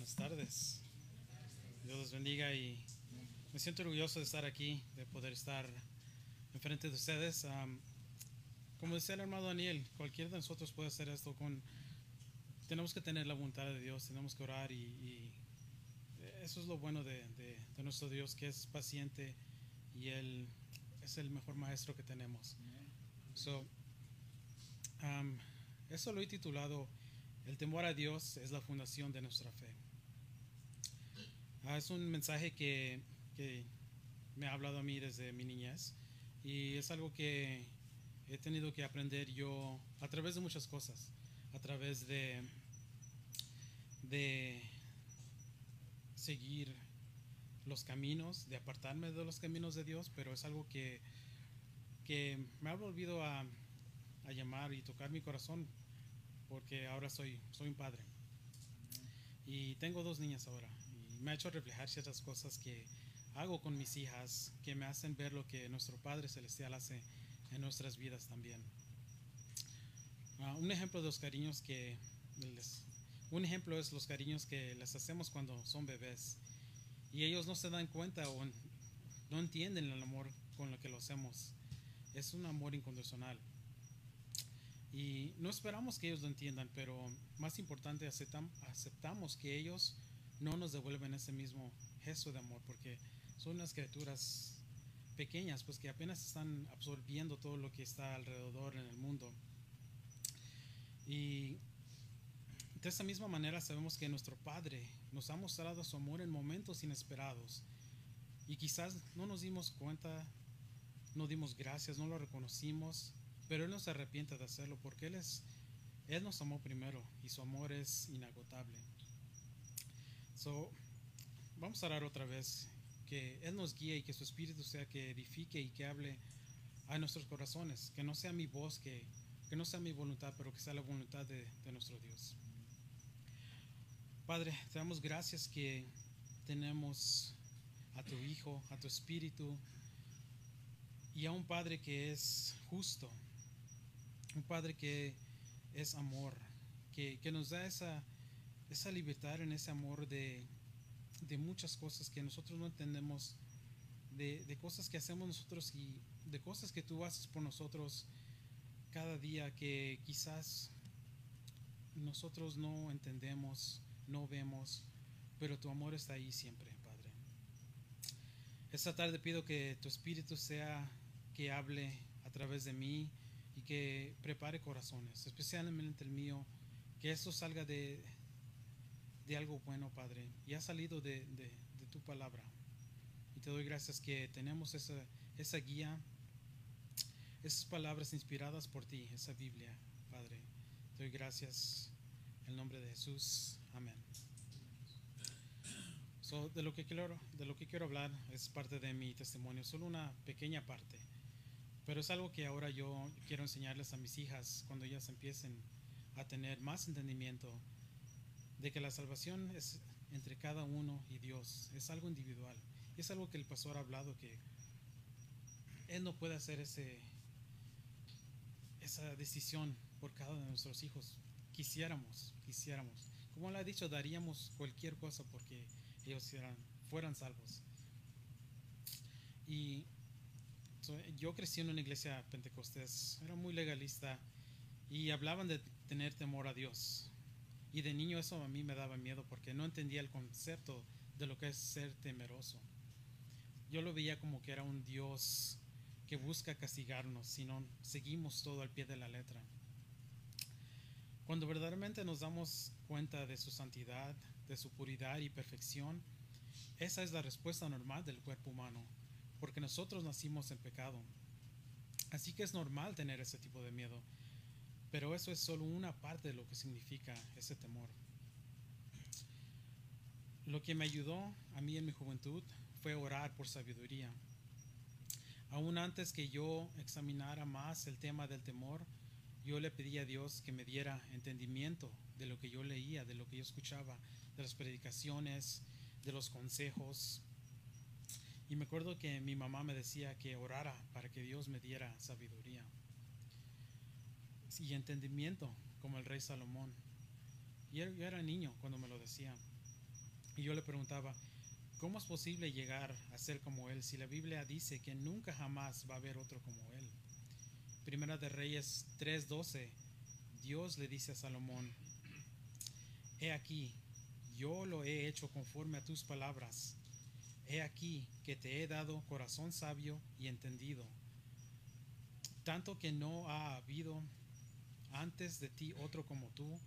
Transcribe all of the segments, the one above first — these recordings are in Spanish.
Buenas tardes. Dios los bendiga y me siento orgulloso de estar aquí, de poder estar enfrente de ustedes. Como decía el hermano Daniel, cualquiera de nosotros puede hacer esto con... Tenemos que tener la voluntad de Dios, tenemos que orar y, eso es lo bueno de, de- de nuestro Dios, que es paciente y Él es el mejor maestro que tenemos. So, um, eso lo he titulado El temor a Dios es la fundación de nuestra fe. Ah, es un mensaje que, que me ha hablado a mí desde mi niñez y es algo que he tenido que aprender yo a través de muchas cosas, a través de, de seguir los caminos, de apartarme de los caminos de Dios, pero es algo que, que me ha volvido a, a llamar y tocar mi corazón porque ahora soy, soy un padre. Y tengo dos niñas ahora. Me ha hecho reflejar ciertas cosas que hago con mis hijas que me hacen ver lo que nuestro Padre Celestial hace en nuestras vidas también. Ah, un ejemplo de los cariños que les, un ejemplo es los cariños que les hacemos cuando son bebés y ellos no se dan cuenta o no entienden el amor con lo que lo hacemos. Es un amor incondicional. Y no esperamos que ellos lo entiendan, pero más importante, aceptam- aceptamos que ellos no nos devuelven ese mismo gesto de amor, porque son unas criaturas pequeñas, pues que apenas están absorbiendo todo lo que está alrededor en el mundo. Y de esa misma manera sabemos que nuestro Padre nos ha mostrado su amor en momentos inesperados. Y quizás no nos dimos cuenta, no dimos gracias, no lo reconocimos, pero Él no se arrepiente de hacerlo porque Él es, Él nos amó primero y su amor es inagotable. So, vamos a orar otra vez, que Él nos guíe y que su Espíritu sea que edifique y que hable a nuestros corazones, que no sea mi voz, que, que no sea mi voluntad, pero que sea la voluntad de, de nuestro Dios. Padre, te damos gracias que tenemos a tu Hijo, a tu Espíritu y a un Padre que es justo, un Padre que es amor, que, que nos da esa, esa libertad en ese amor de, de muchas cosas que nosotros no entendemos, de, de cosas que hacemos nosotros y de cosas que tú haces por nosotros cada día que quizás nosotros no entendemos, no vemos, pero tu amor está ahí siempre, Padre. Esta tarde pido que tu Espíritu sea que hable a través de mí y que prepare corazones, especialmente el mío, que esto salga de, de algo bueno, Padre, y ha salido de, de- de tu palabra. Y te doy gracias que tenemos esa, esa guía, esas palabras inspiradas por ti, esa Biblia, Padre. Te doy gracias en el nombre de Jesús. Amén. So, de, lo que quiero, de lo que quiero hablar es parte de mi testimonio, solo una pequeña parte. Pero es algo que ahora yo quiero enseñarles a mis hijas cuando ellas empiecen a tener más entendimiento de que la salvación es entre cada uno y Dios, es algo individual. Es algo que el pastor ha hablado que él no puede hacer ese esa decisión por cada uno de nuestros hijos. Quisiéramos, quisiéramos. Como le ha dicho, daríamos cualquier cosa porque ellos eran- fueran salvos. Y yo crecí en una iglesia pentecostés, era muy legalista y hablaban de tener temor a Dios. Y de niño eso a mí me daba miedo porque no entendía el concepto de lo que es ser temeroso. Yo lo veía como que era un Dios que busca castigarnos si no seguimos todo al pie de la letra. Cuando verdaderamente nos damos cuenta de su santidad, de su puridad y perfección, esa es la respuesta normal del cuerpo humano, porque nosotros nacimos en pecado. Así que es normal tener ese tipo de miedo, pero eso es solo una parte de lo que significa ese temor. Lo que me ayudó a mí en mi juventud fue orar por sabiduría. Aún antes que yo examinara más el tema del temor, yo le pedí a Dios que me diera entendimiento de lo que yo leía, de lo que yo escuchaba, de las predicaciones, de los consejos. Y me acuerdo que mi mamá me decía que orara para que Dios me diera sabiduría y entendimiento como el rey Salomón. Y yo era niño cuando me lo decía. Y yo le preguntaba, ¿cómo es posible llegar a ser como Él si la Biblia dice que nunca jamás va a haber otro como Él? Primera de Reyes 3:12, Dios le dice a Salomón, He aquí, yo lo he hecho conforme a tus palabras. He aquí que te he dado corazón sabio y entendido, tanto que no ha habido antes de ti otro como tú,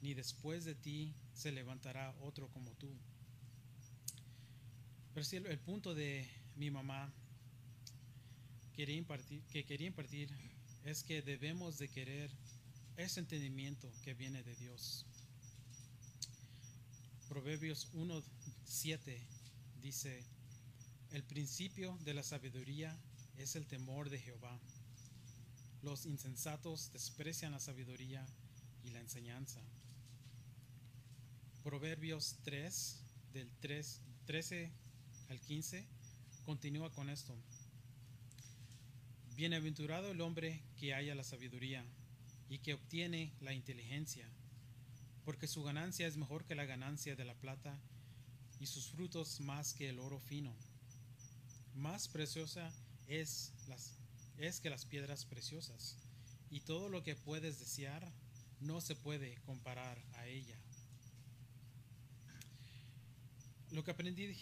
ni después de ti se levantará otro como tú. Pero el, el punto de mi mamá quería impartir, que quería impartir es que debemos de querer ese entendimiento que viene de Dios. Proverbios 1.7 dice, el principio de la sabiduría es el temor de Jehová. Los insensatos desprecian la sabiduría y la enseñanza. Proverbios 3, del 3, 13 al 15, continúa con esto. Bienaventurado el hombre que haya la sabiduría y que obtiene la inteligencia, porque su ganancia es mejor que la ganancia de la plata y sus frutos más que el oro fino. Más preciosa es, las, es que las piedras preciosas, y todo lo que puedes desear no se puede comparar a ella. Lo que aprendí,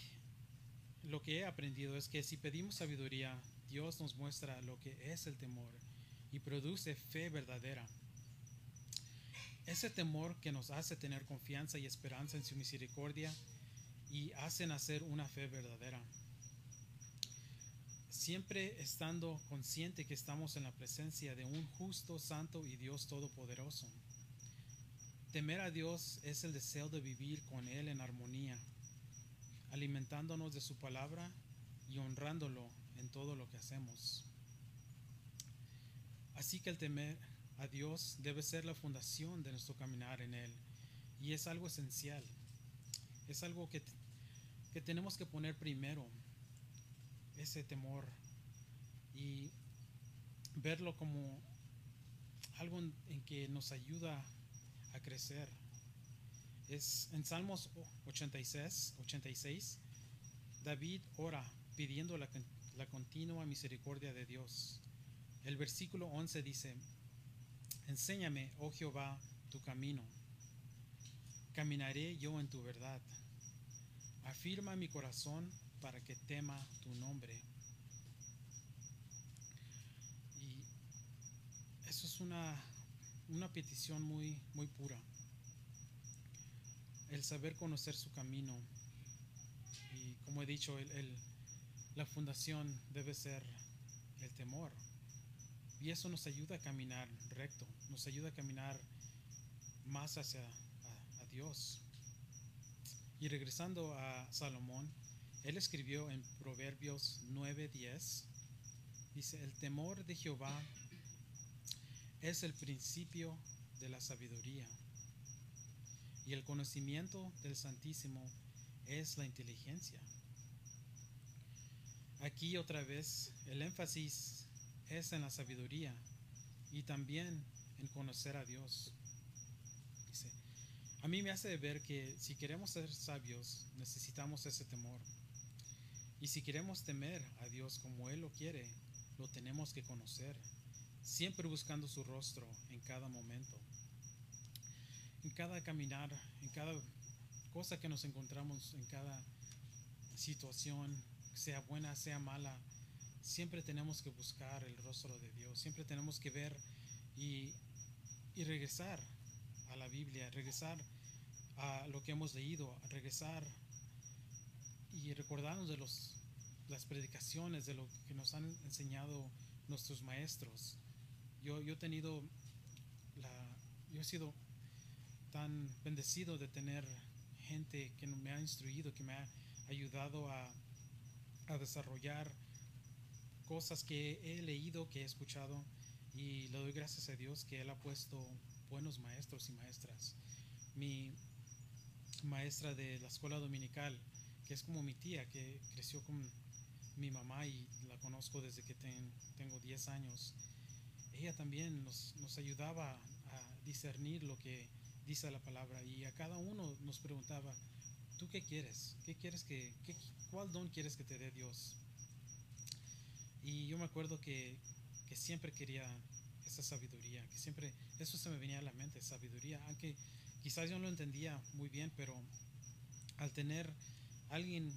lo que he aprendido es que si pedimos sabiduría, Dios nos muestra lo que es el temor y produce fe verdadera. Ese temor que nos hace tener confianza y esperanza en su misericordia y hace nacer una fe verdadera. Siempre estando consciente que estamos en la presencia de un justo, santo y Dios todopoderoso. Temer a Dios es el deseo de vivir con Él en armonía, alimentándonos de su palabra y honrándolo en todo lo que hacemos. Así que el temer a Dios debe ser la fundación de nuestro caminar en Él. Y es algo esencial. Es algo que, que tenemos que poner primero, ese temor. Y verlo como algo en, que nos ayuda a crecer. Es en Salmos 86, 86 David ora pidiendo la, la continua misericordia de Dios. El versículo 11 dice, Enséñame, oh Jehová, tu camino. Caminaré yo en tu verdad. Afirma mi corazón para que tema tu nombre. Y eso es una, una petición muy, muy pura. El saber conocer su camino. Y como he dicho, el, la fundación debe ser el temor. Y eso nos ayuda a caminar recto, nos ayuda a caminar más hacia a Dios. Y regresando a Salomón, él escribió en Proverbios 9:10, dice, el temor de Jehová es el principio de la sabiduría y el conocimiento del Santísimo es la inteligencia. Aquí otra vez el énfasis es en la sabiduría y también en conocer a Dios. Dice, a mí me hace ver que si queremos ser sabios necesitamos ese temor. Y si queremos temer a Dios como Él lo quiere, lo tenemos que conocer, siempre buscando su rostro en cada momento. En cada caminar, en cada cosa que nos encontramos, en cada situación, sea buena, sea mala, siempre tenemos que buscar el rostro de Dios, siempre tenemos que ver y, y, regresar a la Biblia, regresar a lo que hemos leído, regresar y recordarnos de los, las predicaciones, de lo que nos han enseñado nuestros maestros. Yo, yo he tenido yo he sido tan bendecido de tener gente que me ha instruido, que me ha ayudado a, a desarrollar cosas que he leído, que he escuchado y le doy gracias a Dios que Él ha puesto buenos maestros y maestras. Mi maestra de la escuela dominical, que es como mi tía, que creció con mi mamá y la conozco desde que ten, tengo 10 años, ella también nos, nos ayudaba a discernir lo que dice la palabra y a cada uno nos preguntaba, ¿tú qué quieres? ¿Qué quieres que, qué- cuál don quieres que te dé Dios? Y yo me acuerdo que, que siempre quería esa sabiduría, que siempre, eso se me venía a la mente, sabiduría, aunque quizás yo no lo entendía muy bien, pero al tener alguien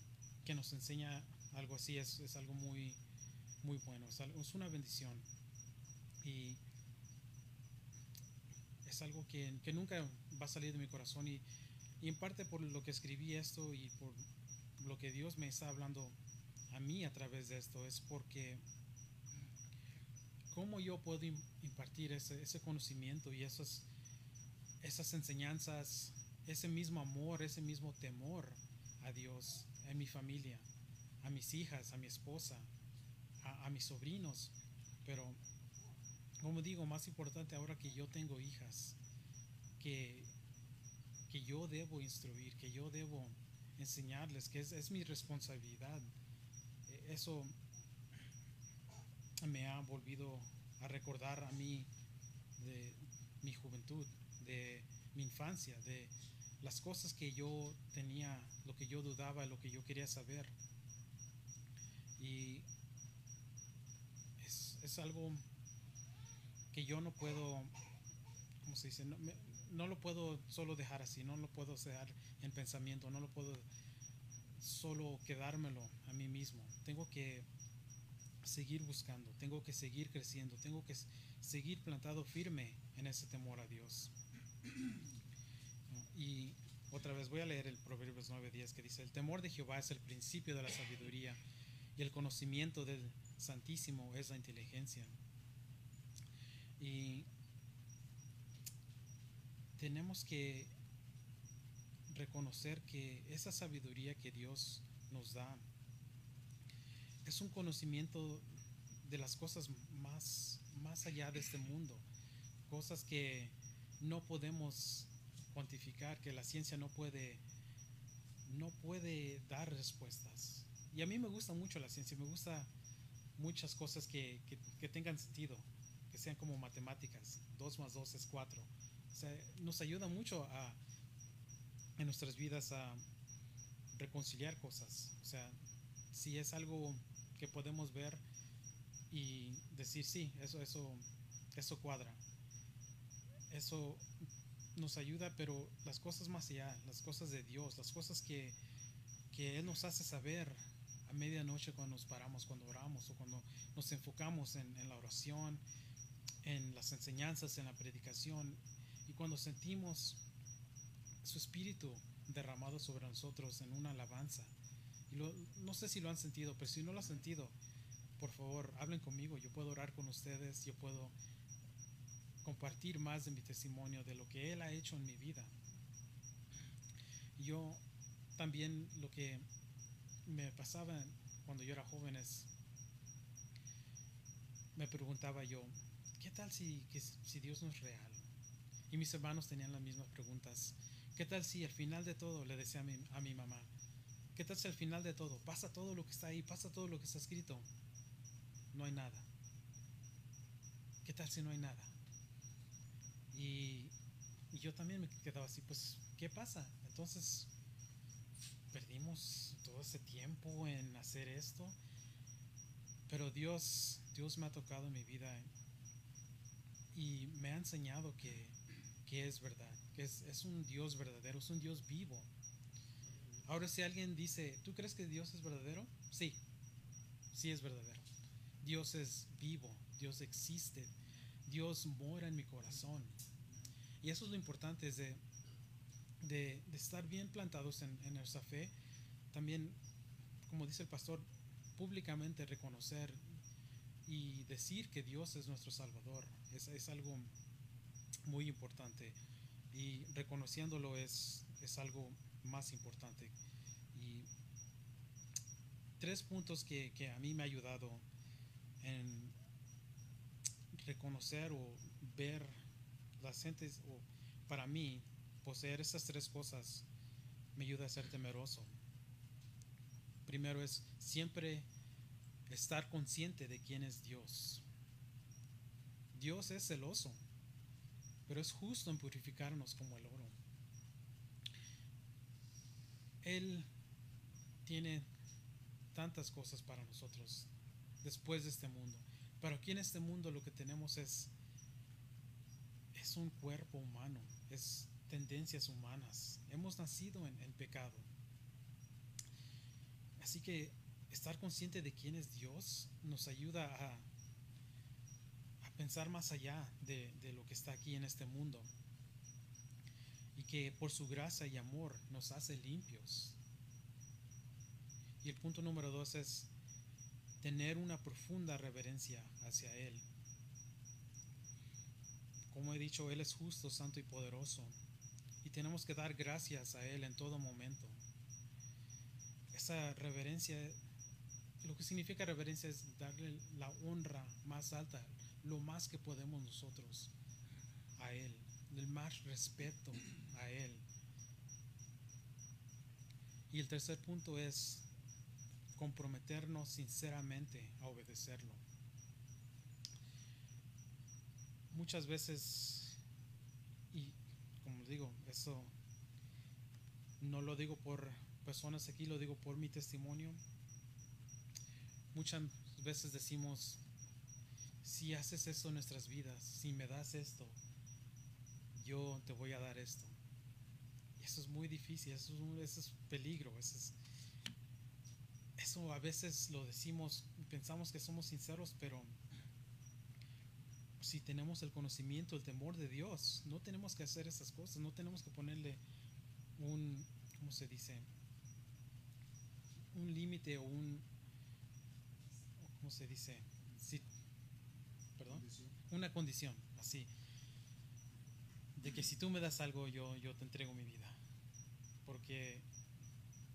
que nos enseña algo así es, es algo muy, muy bueno, es, una bendición. Y es algo que, que nunca va a salir de mi corazón y, y en parte por lo que escribí esto y por lo que Dios me está hablando a mí a través de esto es porque cómo yo puedo im- impartir ese, ese conocimiento y esas, esas enseñanzas, ese mismo amor, ese mismo temor a Dios en mi familia, a mis hijas, a mi esposa, a, a mis sobrinos. Pero, como digo, más importante ahora que yo tengo hijas, que, que yo debo instruir, que yo debo enseñarles, que es, es mi responsabilidad. Eh, Eso me ha volvido a recordar a mí de mi juventud, de mi infancia, de las cosas que yo tenía, lo que yo dudaba, lo que yo quería saber. Y es, es algo que yo no puedo, ¿cómo se dice? No, no lo puedo solo dejar así, no lo puedo dejar en pensamiento, no lo puedo solo quedármelo a mí mismo. Tengo que seguir buscando, tengo que seguir creciendo, tengo que seguir plantado firme en ese temor a Dios. Y otra vez voy a leer el Proverbios 9:10 que dice, el temor de Jehová es el principio de la sabiduría y el conocimiento del Santísimo es la inteligencia. Y tenemos que reconocer que esa sabiduría que Dios nos da es un conocimiento de las cosas más, más allá de este mundo, cosas que no podemos cuantificar, que la ciencia no puede, no puede dar respuestas. Y a mí me gusta mucho la ciencia, me gusta muchas cosas que, que, tengan sentido, que sean como matemáticas, 2 más 2 es 4. O sea, nos ayuda mucho a, en nuestras vidas a reconciliar cosas. O sea, si es algo que podemos ver y decir, sí, eso, eso, eso cuadra. Eso nos ayuda, pero las cosas más allá, las cosas de Dios, las cosas que, que Él nos hace saber a medianoche cuando nos paramos, cuando oramos o cuando nos enfocamos en, la oración, en las enseñanzas, en la predicación y cuando sentimos su espíritu derramado sobre nosotros en una alabanza. Y no sé si lo han sentido, pero si no lo han sentido, por favor, hablen conmigo. Yo puedo orar con ustedes, yo puedo compartir más de mi testimonio, de lo que Él ha hecho en mi vida. Yo también lo que me pasaba cuando yo era joven es, me preguntaba yo, ¿qué tal si, Dios no es real? Y mis hermanos tenían las mismas preguntas. ¿Qué tal si al final de todo, le decía a mi, a mi mamá, ¿qué tal si al final de todo pasa todo lo que está ahí, pasa todo lo que está escrito? No hay nada. ¿Qué tal si no hay nada? Y, yo también me quedaba así, pues, ¿qué pasa? Entonces, perdimos todo ese tiempo en hacer esto. Pero Dios, Dios me ha tocado en mi vida y me ha enseñado que, que es verdad, que es, es un Dios verdadero, es un Dios vivo. Ahora si alguien dice, ¿tú crees que Dios es verdadero? Sí, sí es verdadero. Dios es vivo, Dios existe, Dios mora en mi corazón. Y eso es lo importante, es de, de, estar bien plantados en, en nuestra fe. También, como dice el pastor, públicamente reconocer y decir que Dios es nuestro Salvador. Es, es algo muy importante. Y reconociéndolo es, es algo más importante. Y tres puntos que, que a mí me ha ayudado en reconocer o ver las gentes, o para mí, poseer esas tres cosas me ayuda a ser temeroso. Primero es siempre estar consciente de quién es Dios. Dios es celoso, pero es justo en purificarnos como el oro. Él tiene tantas cosas para nosotros después de este mundo. Pero aquí en este mundo lo que tenemos es, es un cuerpo humano, es tendencias humanas. Hemos nacido en, en pecado. Así que estar consciente de quién es Dios nos ayuda a, a pensar más allá de, de lo que está aquí en este mundo. Y que por su gracia y amor nos hace limpios. Y el punto número dos es tener una profunda reverencia hacia Él. Como he dicho, Él es justo, santo y poderoso. Y tenemos que dar gracias a Él en todo momento. Esa reverencia, lo que significa reverencia es darle la honra más alta, lo más que podemos nosotros a Él, el más respeto a Él. Y el tercer punto es comprometernos sinceramente a obedecerlo. Muchas veces, y como digo, eso no lo digo por personas aquí, lo digo por mi testimonio. Muchas veces decimos, si haces esto en nuestras vidas, si me das esto, yo te voy a dar esto. Y eso es muy difícil, eso es, un, eso es peligro, eso es, eso a veces lo decimos, pensamos que somos sinceros, pero si tenemos el conocimiento, el temor de Dios, no tenemos que hacer esas cosas, no tenemos que ponerle un, ¿cómo se dice? Un límite o un, ¿cómo se dice? Perdón, una condición, así, de que si tú me das algo, yo, yo te entrego mi vida, porque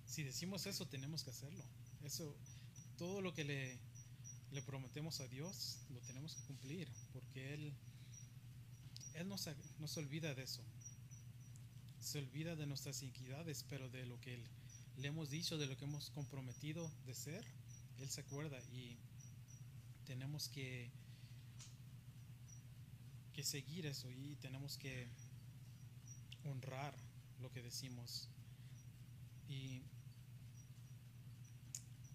si decimos eso, tenemos que hacerlo. Eso, todo lo que le, le prometemos a Dios, lo tenemos que cumplir, porque Él, Él no se, no se olvida de eso. Se olvida de nuestras iniquidades, pero de lo que él, le hemos dicho, de lo que hemos comprometido de ser, Él se acuerda y tenemos que, que seguir eso y tenemos que honrar lo que decimos. Y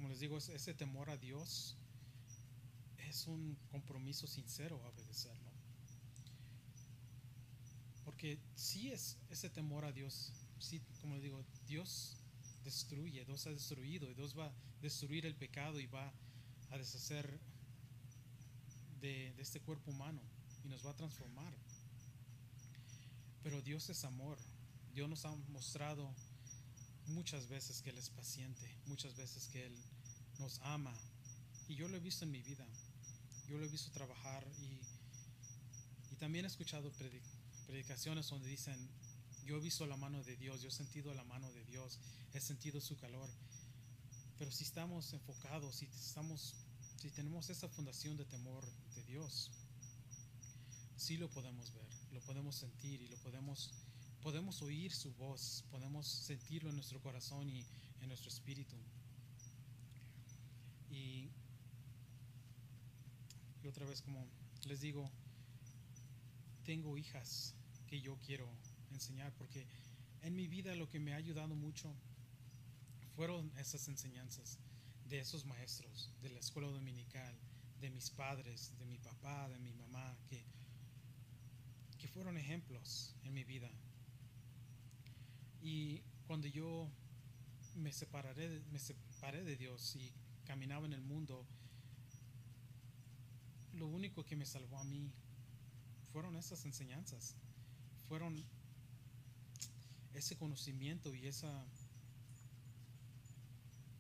como les digo, ese temor a Dios es un compromiso sincero a obedecerlo. Porque si es ese temor a Dios, sí, como les digo, Dios destruye, Dios ha destruido, y Dios va a destruir el pecado y va a deshacer de, de este cuerpo humano y nos va a transformar. Pero Dios es amor. Dios nos ha mostrado muchas veces que Él es paciente, muchas veces que Él nos ama. Y yo lo he visto en mi vida. Yo lo he visto trabajar y, y también he escuchado predicaciones donde dicen, yo he visto la mano de Dios, yo he sentido la mano de Dios, he sentido su calor. Pero si estamos enfocados, si estamos, si tenemos esa fundación de temor de Dios, sí lo podemos ver, lo podemos sentir y lo podemos podemos oír su voz, podemos sentirlo en nuestro corazón y en nuestro espíritu. Y, y, otra vez, como les digo, tengo hijas que yo quiero enseñar porque en mi vida lo que me ha ayudado mucho fueron esas enseñanzas de esos maestros, de la escuela dominical, de mis padres, de mi papá, de mi mamá, que, que fueron ejemplos en mi vida. Y cuando yo me separaré, me separé de Dios y caminaba en el mundo, lo único que me salvó a mí fueron esas enseñanzas, fueron ese conocimiento y esa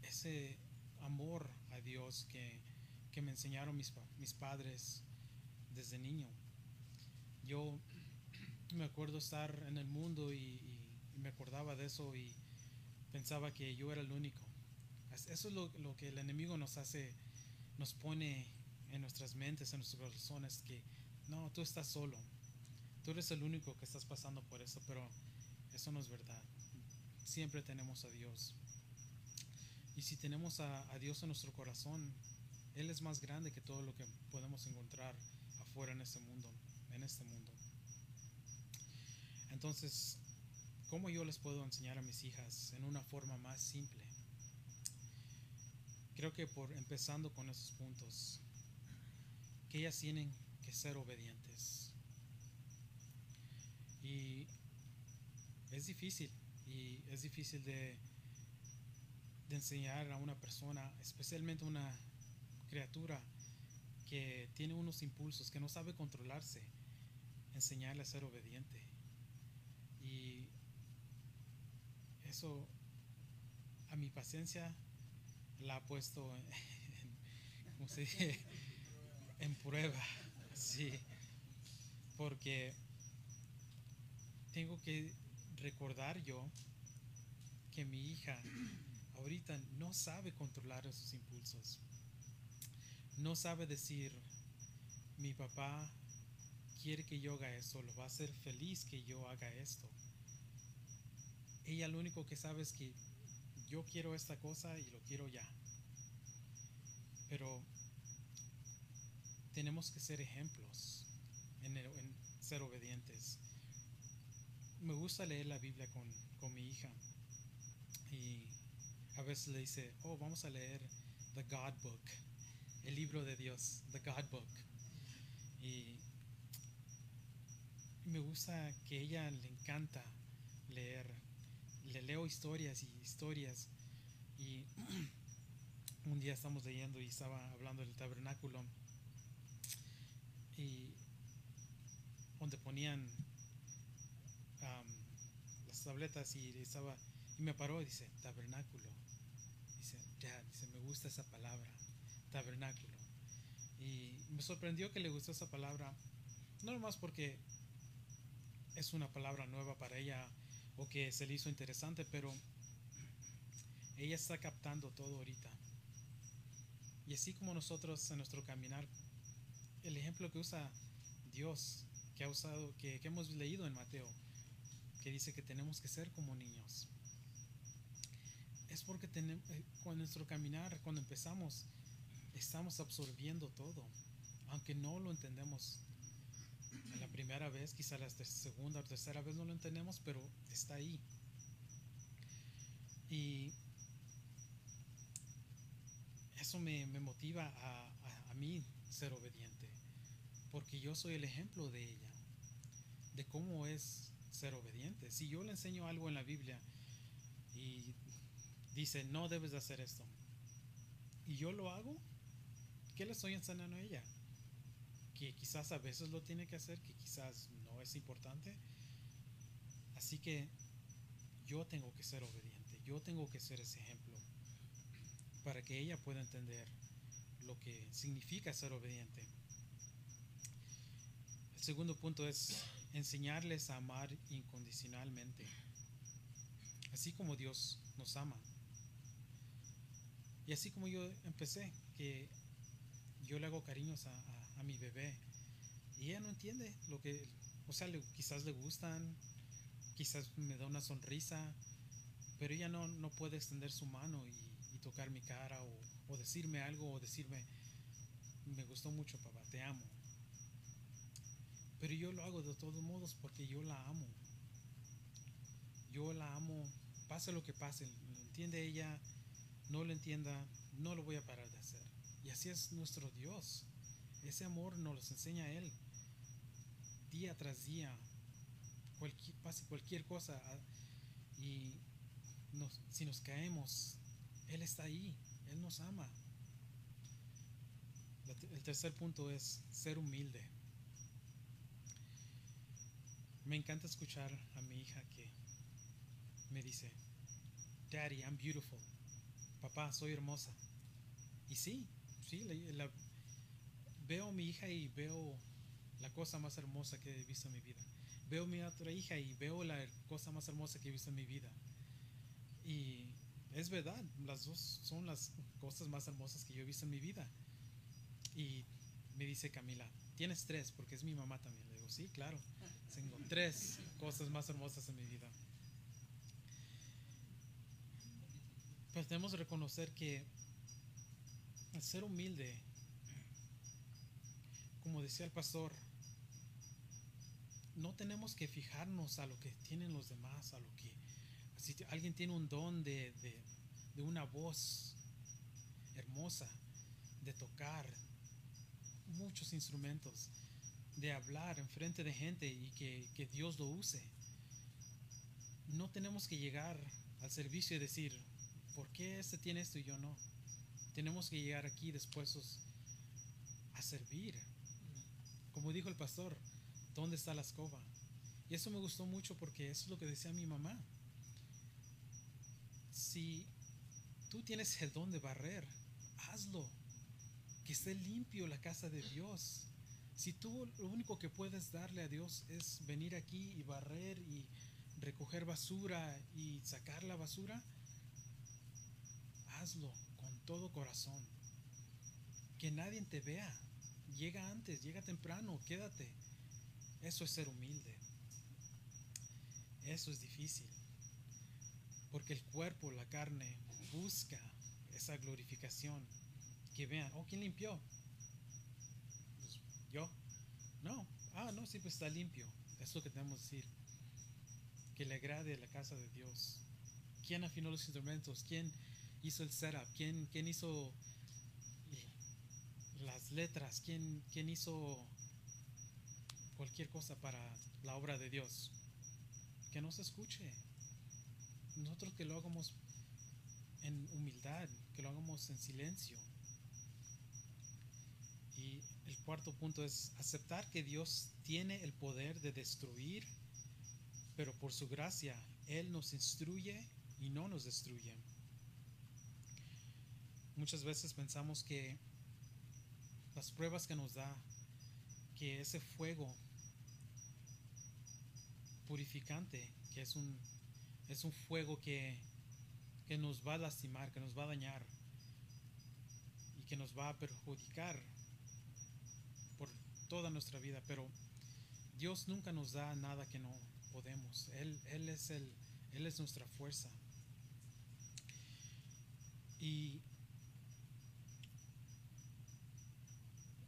ese amor a Dios que, que me enseñaron mis, mis padres desde niño. Yo me acuerdo estar en el mundo y, me acordaba de eso y pensaba que yo era el único. Eso es lo, lo, que el enemigo nos hace, nos pone en nuestras mentes, en nuestros corazones, que no, tú estás solo, tú eres el único que estás pasando por eso, pero eso no es verdad. Siempre tenemos a Dios. Y si tenemos a, Dios en nuestro corazón, Él es más grande que todo lo que podemos encontrar afuera en este mundo, en este mundo. Entonces, cómo yo les puedo enseñar a mis hijas en una forma más simple. Creo que por empezando con esos puntos, que ellas tienen que ser obedientes. Y es difícil, y es difícil de, de enseñar a una persona, especialmente una criatura que tiene unos impulsos, que no sabe controlarse, enseñarle a ser obediente. Y eso a mi paciencia la ha puesto en, en prueba, sí, porque tengo que recordar yo que mi hija ahorita no sabe controlar esos impulsos. No sabe decir, mi papá quiere que yo haga eso, lo va a hacer feliz que yo haga esto. Ella lo único que sabe es que yo quiero esta cosa y lo quiero ya. Pero tenemos que ser ejemplos en, ser obedientes. Me gusta leer la Biblia con, con mi hija y a veces le dice, oh, vamos a leer The God Book, el libro de Dios, The God Book. Y me gusta que ella le encanta leer. Le leo historias y historias. Y un día estamos leyendo y estaba hablando del tabernáculo. Y donde ponían las tabletas y estaba y me paró y dice tabernáculo dice ya dice me gusta esa palabra tabernáculo y me sorprendió que le gustó esa palabra no nomás porque es una palabra nueva para ella o que se le hizo interesante, pero ella está captando todo ahorita. Y así como nosotros en nuestro caminar, el ejemplo que usa Dios, que ha usado, que, hemos leído en Mateo, que dice que tenemos que ser como niños. Es porque eh, con nuestro caminar, cuando empezamos, estamos absorbiendo todo, aunque no lo entendemos la primera vez, quizá la segunda o tercera vez no lo entendemos, pero está ahí. Y eso me, motiva a, a, mí ser obediente, porque yo soy el ejemplo de ella, de cómo es ser obediente. Si yo le enseño algo en la Biblia y dice, no debes de hacer esto, y yo lo hago, ¿qué le estoy enseñando a ella? que quizás a veces lo tiene que hacer, que quizás no es importante. Así que yo tengo que ser obediente, yo tengo que ser ese ejemplo para que ella pueda entender lo que significa ser obediente. Segundo punto es enseñarles a amar incondicionalmente, así como Dios nos ama. Y así como yo empecé, que yo le hago cariños a, mi bebé. Y ella no entiende lo que, o sea, quizás le gustan, quizás me da una sonrisa, pero ella no, no puede extender su mano y, tocar mi cara o, o, decirme algo o decirme, me gustó mucho papá, te amo. Pero yo lo hago de todos modos porque yo la amo. Yo la amo, pase lo que pase, lo entiende ella, no lo entienda, no lo voy a parar de hacer. Y así es nuestro Dios. Ese amor nos los enseña Él día tras día. Pase cualquier cosa y si nos caemos, Él está ahí, Él nos ama. El tercer punto es ser humilde. Me encanta escuchar a mi hija que me dice, Daddy, I'm beautiful. Papá, soy hermosa. Y sí, sí, la, veo a mi hija y veo la cosa más hermosa que he visto en mi vida. Veo a mi otra hija y veo la cosa más hermosa que he visto en mi vida. Y es verdad, las dos son las cosas más hermosas que yo he visto en mi vida. Y me dice Camila, tienes tres, porque es mi mamá también. Le digo, sí, claro, tengo tres cosas más hermosas en mi vida. Pues tenemos que reconocer que el ser humilde como decía el pastor, no tenemos que fijarnos a lo que tienen los demás, a lo que si alguien tiene un don de una voz hermosa, de tocar muchos instrumentos, de hablar en frente de gente y que, que Dios lo use. No tenemos que llegar al servicio y decir, ¿por qué este tiene esto y yo no? Tenemos que llegar aquí después a servir. Como dijo el pastor, ¿dónde está la escoba? Y eso me gustó mucho porque eso es lo que decía mi mamá. Si tú tienes el don de barrer, hazlo. Que esté limpio la casa de Dios. Si tú lo único que puedes darle a Dios es venir aquí y barrer y recoger basura y sacar la basura, hazlo con todo corazón. Que nadie te vea. Llega antes, llega temprano, quédate. Eso es ser humilde. Eso es difícil. Porque el cuerpo, la carne, busca esa glorificación. Que vean, oh, ¿quién limpió? Yo. No. Ah, no, sí, pues está limpio. Es lo que tenemos que decir. Que le agrade la casa de Dios. ¿Quién afinó los instrumentos? ¿Quién hizo el setup? ¿Quién, quién hizo las letras? ¿Quién, ¿Quién hizo cualquier cosa para la obra de Dios? Que no se escuche. Nosotros que lo hagamos en humildad, que lo hagamos en silencio. Y el cuarto punto es aceptar que Dios tiene el poder de destruir, pero por su gracia Él nos instruye y no nos destruye. Muchas veces pensamos que las pruebas que nos da, que ese fuego purificante, que es un, es un fuego que, que nos va a lastimar, que nos va a dañar y que nos va a perjudicar toda nuestra vida, pero Dios nunca nos da nada que no podemos. Él, él, es, el, él es nuestra fuerza. Y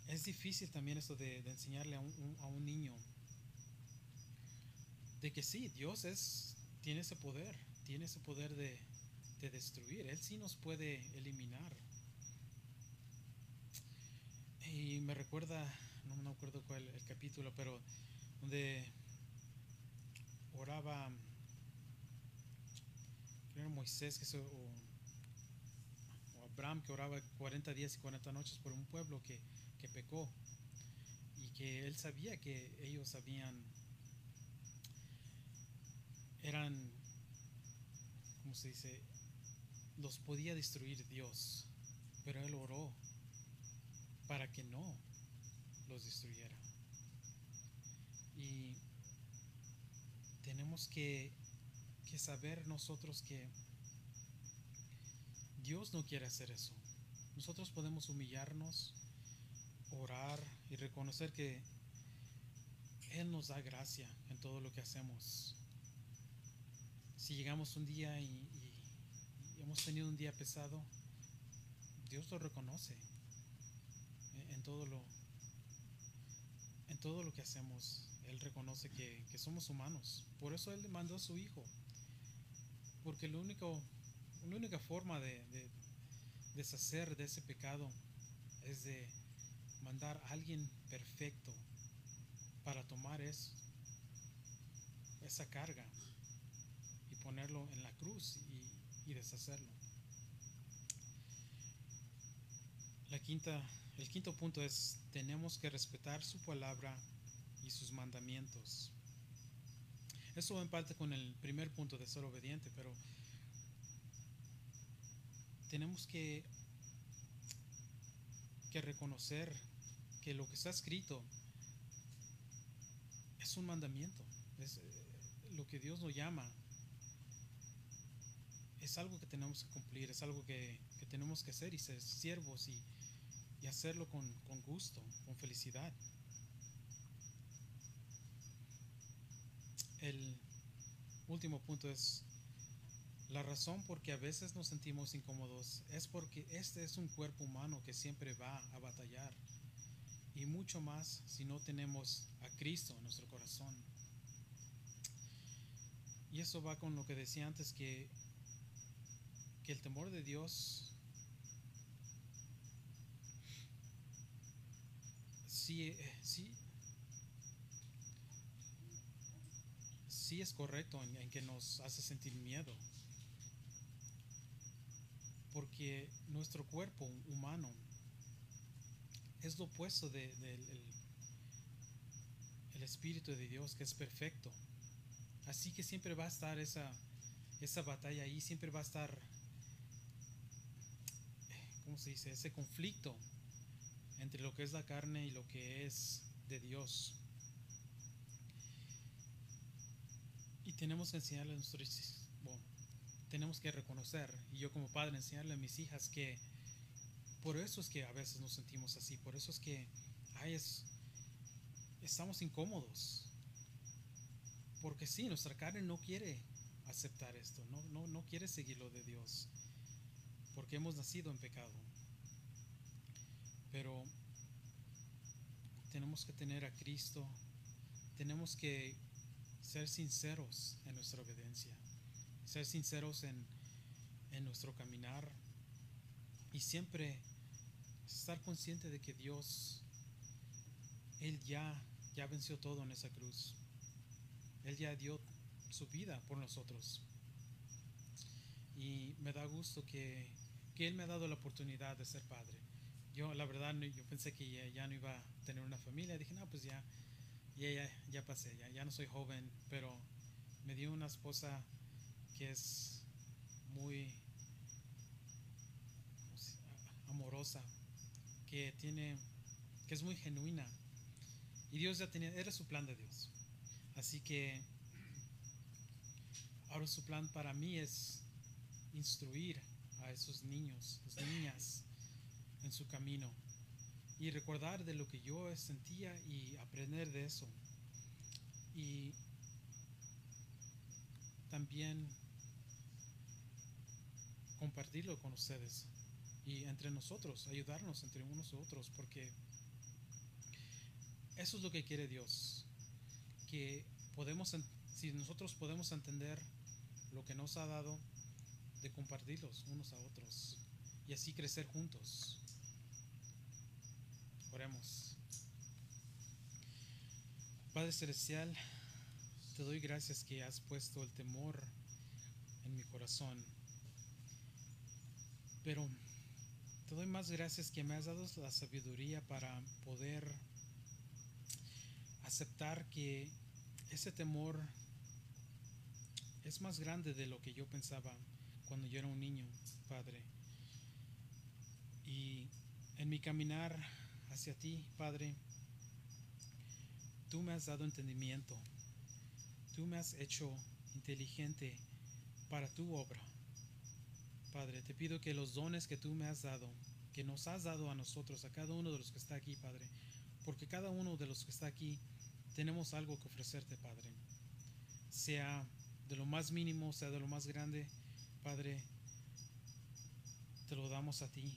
es difícil también esto de, enseñarle a un, un, a un, niño de que sí, Dios es, tiene ese poder, tiene ese poder de, de destruir. Él sí nos puede eliminar. Y me recuerda, no me acuerdo cuál el capítulo, pero donde oraba, era Moisés que o, Abraham que oraba 40 días y 40 noches por un pueblo que, que pecó y que él sabía que ellos habían, eran, ¿cómo se dice? Los podía destruir Dios, pero él oró para que no los destruyera. Y tenemos que, que, saber nosotros que Dios no quiere hacer eso. Nosotros podemos humillarnos, orar y reconocer que Él nos da gracia en todo lo que hacemos. Si llegamos un día y, hemos tenido un día pesado, Dios lo reconoce en todo lo todo lo que hacemos él reconoce que, que, somos humanos. Por eso él mandó a su hijo. Porque lo único la única forma de, de deshacer de ese pecado es de mandar a alguien perfecto para tomar esa carga y ponerlo en la cruz y, y deshacerlo. La quinta el quinto punto es, tenemos que respetar su palabra y sus mandamientos. Eso va en parte con el primer punto de ser obediente, pero tenemos que, que reconocer que lo que está escrito es un mandamiento, es lo que Dios nos llama. Es algo que tenemos que cumplir, es algo que, que tenemos que hacer y ser siervos y, hacerlo con, con gusto, con felicidad. El último punto es la razón por que a veces nos sentimos incómodos es porque este es un cuerpo humano que siempre va a batallar y mucho más si no tenemos a Cristo en nuestro corazón. Y eso va con lo que decía antes, que, que el temor de Dios sí, eh, sí, sí es correcto en, que nos hace sentir miedo. Porque nuestro cuerpo humano es lo opuesto de- del el- el Espíritu de Dios, que es perfecto. Así que siempre va a estar esa, esa batalla ahí, siempre va a estar, ¿cómo se dice? Ese conflicto entre lo que es la carne y lo que es de Dios. Y tenemos que enseñarle a nuestros bueno, tenemos que reconocer, y yo como padre enseñarle a mis hijas que por eso es que a veces nos sentimos así, por eso es que ay, es, estamos incómodos. Porque sí, nuestra carne no quiere aceptar esto, no, no, no quiere seguir lo de Dios, porque hemos nacido en pecado. Pero tenemos que tener a Cristo, tenemos que ser sinceros en nuestra obediencia, ser sinceros en, en nuestro caminar y siempre estar consciente de que Dios, Él ya, ya venció todo en esa cruz. Él ya dio su vida por nosotros. Y me da gusto que, que Él me ha dado la oportunidad de ser padre. Yo, la verdad, yo pensé que ya, no iba a tener una familia. Dije, no, pues ya, ya, ya, pasé, ya, ya no soy joven, pero me dio una esposa que es muy ¿cómo se- a- amorosa, que tiene, que es muy genuina. Y Dios ya tenía, era su plan de Dios. Así que ahora su plan para mí es instruir a esos niños, las niñas, en su camino y recordar de lo que yo sentía y aprender de eso. Y también compartirlo con ustedes y entre nosotros, ayudarnos entre unos y otros, porque eso es lo que quiere Dios, que podemos, si nosotros podemos entender lo que nos ha dado, de compartirlos unos a otros y así crecer juntos. Padre Celestial, te doy gracias que has puesto el temor en mi corazón. Pero te doy más gracias que me has dado la sabiduría para poder aceptar que ese temor es más grande de lo que yo pensaba cuando yo era un niño, Padre. Y en mi caminar hacia ti, Padre, tú me has dado entendimiento. Tú me has hecho inteligente para tu obra. Padre, te pido que los dones que tú me has dado, que nos has dado a nosotros, a cada uno de los que está aquí, Padre, porque cada uno de los que está aquí tenemos algo que ofrecerte, Padre. Sea de lo más mínimo, sea de lo más grande, Padre, te lo damos a ti.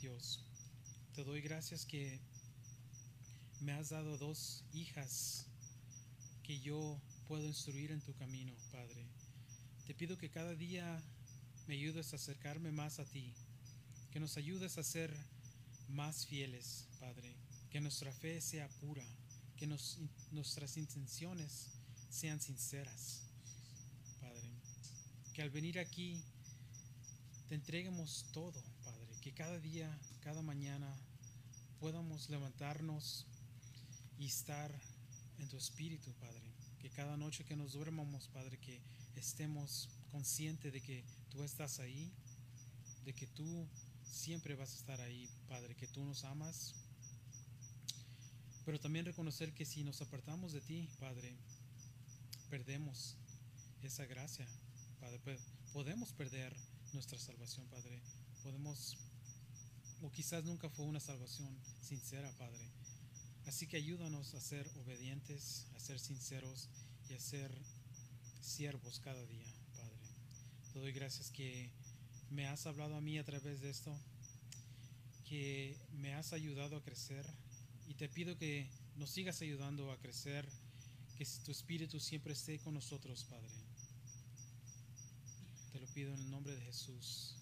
Dios, te doy gracias que me has dado dos hijas que yo puedo instruir en tu camino, Padre. Te pido que cada día me ayudes a acercarme más a ti, que nos ayudes a ser más fieles, Padre, que nuestra fe sea pura, que nuestras intenciones sean sinceras, Padre, que al venir aquí te entreguemos todo, Padre, que cada día, cada mañana podamos levantarnos y estar en tu espíritu, Padre. Que cada noche que nos duermamos, Padre, que estemos conscientes de que tú estás ahí, de que tú siempre vas a estar ahí, Padre, que tú nos amas. Pero también reconocer que si nos apartamos de ti, Padre, perdemos esa gracia, Padre. Podemos perder nuestra salvación, Padre. Podemos, o quizás nunca fue una salvación sincera, Padre. Así que ayúdanos a ser obedientes, a ser sinceros y a ser siervos cada día, Padre. Te doy gracias que me has hablado a mí a través de esto, que me has ayudado a crecer y te pido que nos sigas ayudando a crecer, Que tu espíritu siempre esté con nosotros, Padre. Te lo pido en el nombre de Jesús.